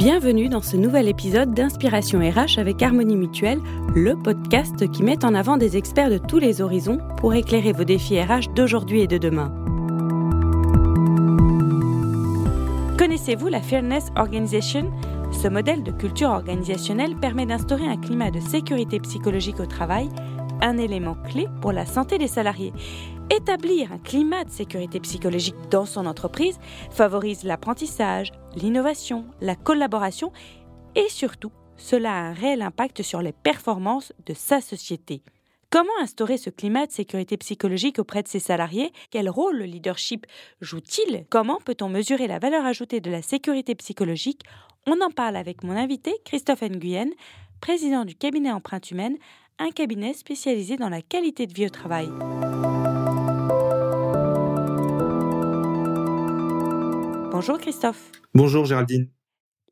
Bienvenue dans ce nouvel épisode d'Inspiration RH avec Harmonie Mutuelle, le podcast qui met en avant des experts de tous les horizons pour éclairer vos défis RH d'aujourd'hui et de demain. Connaissez-vous la Fairness Organization? Ce modèle de culture organisationnelle permet d'instaurer un climat de sécurité psychologique au travail, un élément clé pour la santé des salariés. Établir un climat de sécurité psychologique dans son entreprise favorise l'apprentissage, l'innovation, la collaboration et surtout, cela a un réel impact sur les performances de sa société. Comment instaurer ce climat de sécurité psychologique auprès de ses salariés? Quel rôle le leadership joue-t-il? Comment peut-on mesurer la valeur ajoutée de la sécurité psychologique? On en parle avec mon invité Christophe Nguyen, président du cabinet Empreinte Humaine, un cabinet spécialisé dans la qualité de vie au travail. Bonjour Christophe. Bonjour Géraldine.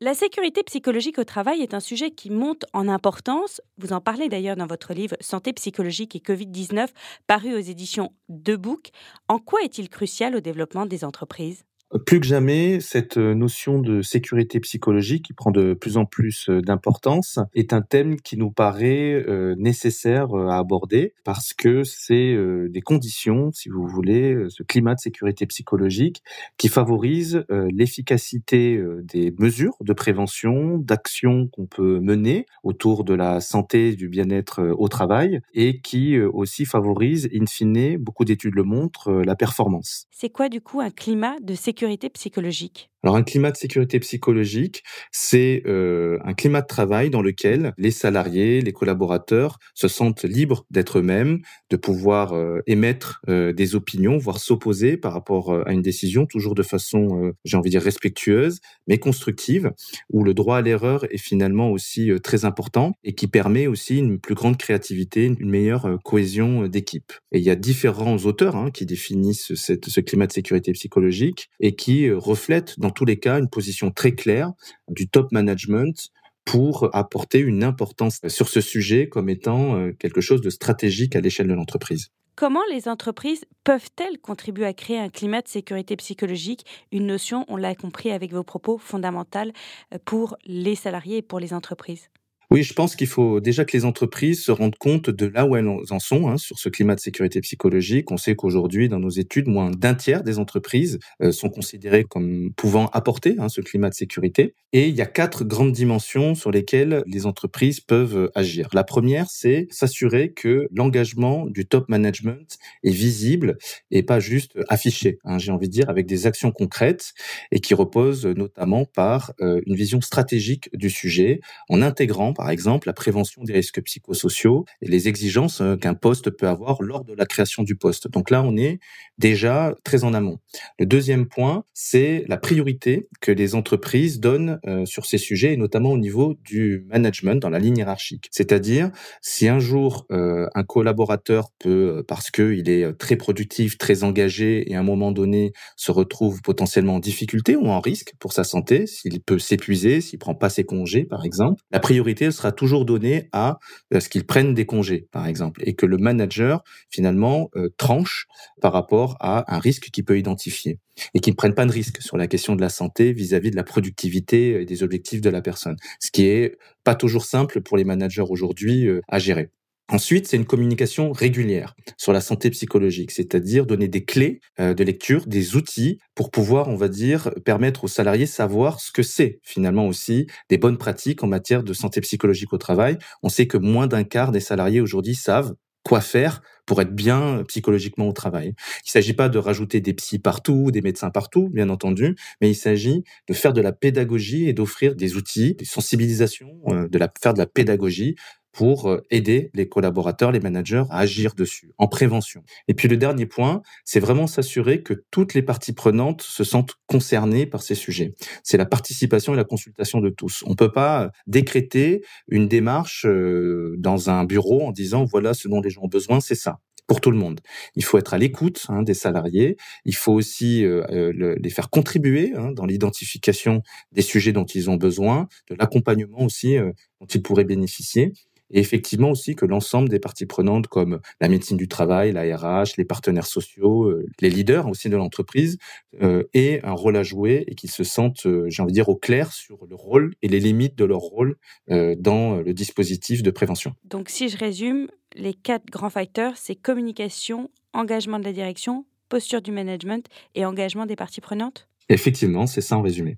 La sécurité psychologique au travail est un sujet qui monte en importance. Vous en parlez d'ailleurs dans votre livre Santé psychologique et Covid-19, paru aux éditions De Book. En quoi est-il crucial au développement des entreprises? Plus que jamais, cette euh, notion de sécurité psychologique, qui prend de plus en plus euh, d'importance, est un thème qui nous paraît euh, nécessaire à aborder parce que c'est des conditions, si vous voulez, ce climat de sécurité psychologique qui favorise l'efficacité des mesures de prévention, d'actions qu'on peut mener autour de la santé, du bien-être au travail et qui aussi favorise, in fine, beaucoup d'études le montrent, la performance. C'est quoi du coup un climat de sécurité sécurité psychologique alors un climat de sécurité psychologique, c'est euh, un climat de travail dans lequel les salariés, les collaborateurs se sentent libres d'être eux-mêmes, de pouvoir euh, émettre euh, des opinions, voire s'opposer par rapport à une décision, toujours de façon, j'ai envie de dire, respectueuse, mais constructive, où le droit à l'erreur est finalement aussi très important et qui permet aussi une plus grande créativité, une meilleure cohésion d'équipe. Et il y a différents auteurs hein, qui définissent ce climat de sécurité psychologique et qui reflètent dans tous les cas une position très claire du top management pour apporter une importance sur ce sujet comme étant euh, quelque chose de stratégique à l'échelle de l'entreprise. Comment les entreprises peuvent-elles contribuer à créer un climat de sécurité psychologique, une notion, on l'a compris avec vos propos, fondamentale euh, pour les salariés et pour les entreprises oui, je pense qu'il faut déjà que les entreprises se rendent compte de là où elles en sont hein, sur ce climat de sécurité psychologique. On sait qu'aujourd'hui, dans nos études, moins d'un tiers des entreprises euh, sont considérées comme pouvant apporter hein, ce climat de sécurité. Et il y a quatre grandes dimensions sur lesquelles les entreprises peuvent euh, agir. La première, c'est s'assurer que l'engagement du top management est visible et pas juste affiché, hein, j'ai envie de dire, avec des actions concrètes et qui reposent notamment par euh, une vision stratégique du sujet en intégrant par exemple la prévention des risques psychosociaux et les exigences euh, qu'un poste peut avoir lors de la création du poste. Donc là, on est déjà très en amont. Le deuxième point, c'est la priorité que les entreprises donnent euh, sur ces sujets, et notamment au niveau du management dans la ligne hiérarchique. C'est-à-dire, si un jour euh, un collaborateur peut, parce qu'il est très productif, très engagé, et à un moment donné se retrouve potentiellement en difficulté ou en risque pour sa santé, s'il peut s'épuiser, s'il prend pas ses congés, par exemple, la priorité sera toujours donné à euh, ce qu'ils prennent des congés, par exemple, et que le manager, finalement, euh, tranche par rapport à un risque qu'il peut identifier et qu'ils ne prennent pas de risque sur la question de la santé vis-à-vis de la productivité et des objectifs de la personne, ce qui est pas toujours simple pour les managers aujourd'hui euh, à gérer. Ensuite, c'est une communication régulière sur la santé psychologique, c'est-à-dire donner des clés euh, de lecture, des outils pour pouvoir, on va dire, permettre aux salariés savoir ce que c'est finalement aussi des bonnes pratiques en matière de santé psychologique au travail. On sait que moins d'un quart des salariés aujourd'hui savent quoi faire pour être bien psychologiquement au travail. Il ne s'agit pas de rajouter des psys partout, des médecins partout, bien entendu, mais il s'agit de faire de la pédagogie et d'offrir des outils, des sensibilisations, euh, de la, faire de la pédagogie pour euh, aider les collaborateurs, les managers à agir dessus, en prévention. Et puis le dernier point, c'est vraiment s'assurer que toutes les parties prenantes se sentent concernées par ces sujets. C'est la participation et la consultation de tous. On ne peut pas décréter une démarche euh, dans un bureau en disant voilà ce dont les gens ont besoin, c'est ça pour tout le monde. Il faut être à l'écoute hein, des salariés. Il faut aussi euh, les faire contribuer hein, dans l'identification des sujets dont ils ont besoin, de l'accompagnement aussi dont ils pourraient bénéficier. Et effectivement aussi que l'ensemble des parties prenantes comme la médecine du travail, la RH, les partenaires sociaux, euh, les leaders aussi de l'entreprise euh, aient un rôle à jouer et qu'ils se sentent, euh, j'ai envie de dire, au clair sur le rôle et les limites de leur rôle dans le dispositif de prévention. Donc si je résume, les quatre grands facteurs, c'est communication, engagement de la direction, posture du management et engagement des parties prenantes? Effectivement, c'est ça en résumé.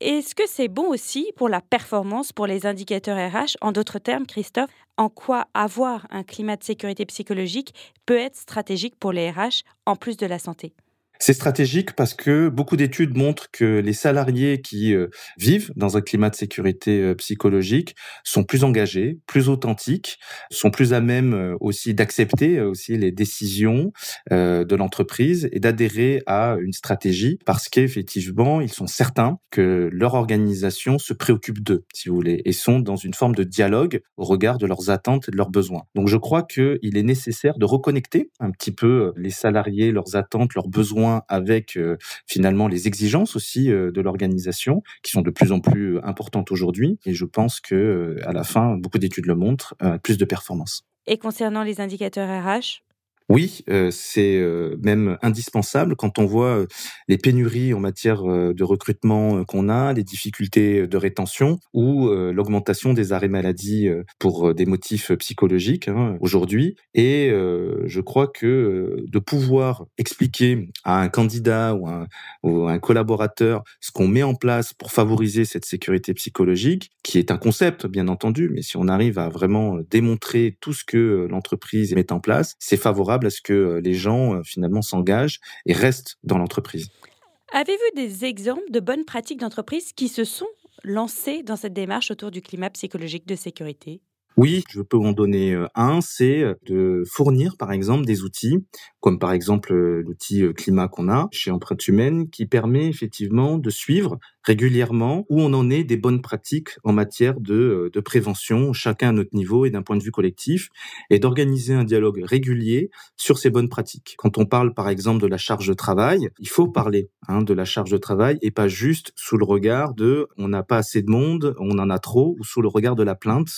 Est-ce que c'est bon aussi pour la performance, pour les indicateurs RH En d'autres termes, Christophe, en quoi avoir un climat de sécurité psychologique peut être stratégique pour les RH en plus de la santé? C'est stratégique parce que beaucoup d'études montrent que les salariés qui euh, vivent dans un climat de sécurité euh, psychologique sont plus engagés, plus authentiques, sont plus à même euh, aussi d'accepter aussi les décisions de l'entreprise et d'adhérer à une stratégie parce qu'effectivement, ils sont certains que leur organisation se préoccupe d'eux, si vous voulez, et sont dans une forme de dialogue au regard de leurs attentes et de leurs besoins. Donc je crois qu'il est nécessaire de reconnecter un petit peu les salariés, leurs attentes, leurs besoins avec euh, finalement les exigences aussi euh, de l'organisation qui sont de plus en plus euh, importantes aujourd'hui. Et je pense que à la fin, beaucoup d'études le montrent, plus de performance. Et concernant les indicateurs RH oui, euh, c'est euh, même indispensable quand on voit euh, les pénuries en matière de recrutement qu'on a, les difficultés de rétention ou l'augmentation des arrêts maladie pour des motifs psychologiques hein, aujourd'hui. Et je crois que de pouvoir expliquer à un candidat ou, un, ou un collaborateur ce qu'on met en place pour favoriser cette sécurité psychologique, qui est un concept bien entendu, mais si on arrive à vraiment démontrer tout ce que l'entreprise met en place, c'est favorable à ce que euh, les gens euh, finalement s'engagent et restent dans l'entreprise. Avez-vous des exemples de bonnes pratiques d'entreprise qui se sont lancées dans cette démarche autour du climat psychologique de sécurité? Oui, je peux en donner euh, un, c'est de fournir par exemple des outils, comme par exemple l'outil climat qu'on a chez Empreinte Humaine, qui permet effectivement de suivre régulièrement où on en est des bonnes pratiques en matière de, euh, de prévention, chacun à notre niveau et d'un point de vue collectif, et d'organiser un dialogue régulier sur ces bonnes pratiques. Quand on parle par exemple de la charge de travail, il faut parler hein, de la charge de travail et pas juste sous le regard de on n'a pas assez de monde, on en a trop, ou sous le regard de la plainte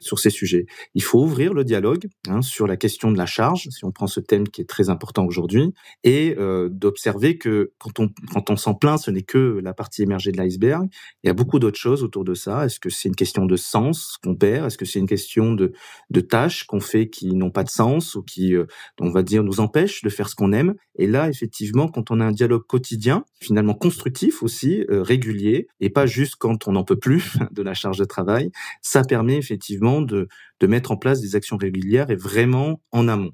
sur ces sujets. Il faut ouvrir le dialogue hein, sur la question de la charge, si on prend ce thème qui est très important aujourd'hui, et euh, d'observer que quand on, quand s'en plaint, ce n'est que la partie émergée l'iceberg. Il y a beaucoup d'autres choses autour de ça. Est-ce que c'est une question de sens qu'on perd? Est-ce que c'est une question de, de tâches qu'on fait qui n'ont pas de sens ou qui, euh, on va dire, nous empêchent de faire ce qu'on aime? Et là, effectivement, quand on a un dialogue quotidien, finalement constructif aussi, euh, régulier, et pas juste quand on n'en peut plus de la charge de travail, ça permet effectivement de, de mettre en place des actions régulières et vraiment en amont.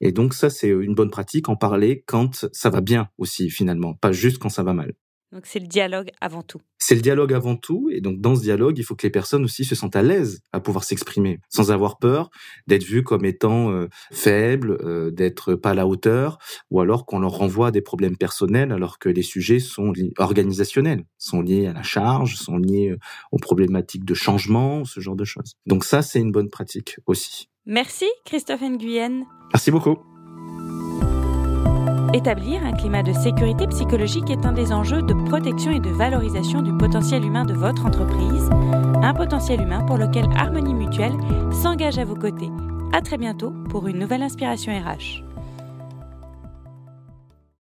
Et donc ça, c'est une bonne pratique, en parler quand ça va bien aussi, finalement, pas juste quand ça va mal. Donc c'est le dialogue avant tout. C'est le dialogue avant tout, et donc dans ce dialogue, il faut que les personnes aussi se sentent à l'aise à pouvoir s'exprimer, sans avoir peur d'être vues comme étant euh, faibles, euh, d'être pas à la hauteur, ou alors qu'on leur renvoie à des problèmes personnels, alors que les sujets sont organisationnels, sont liés à la charge, sont liés euh, aux problématiques de changement, ce genre de choses. Donc ça, c'est une bonne pratique aussi. Merci Christophe Nguyen. Merci beaucoup. Établir un climat de sécurité psychologique est un des enjeux de protection et de valorisation du potentiel humain de votre entreprise, un potentiel humain pour lequel Harmonie Mutuelle s'engage à vos côtés. À très bientôt pour une nouvelle inspiration RH.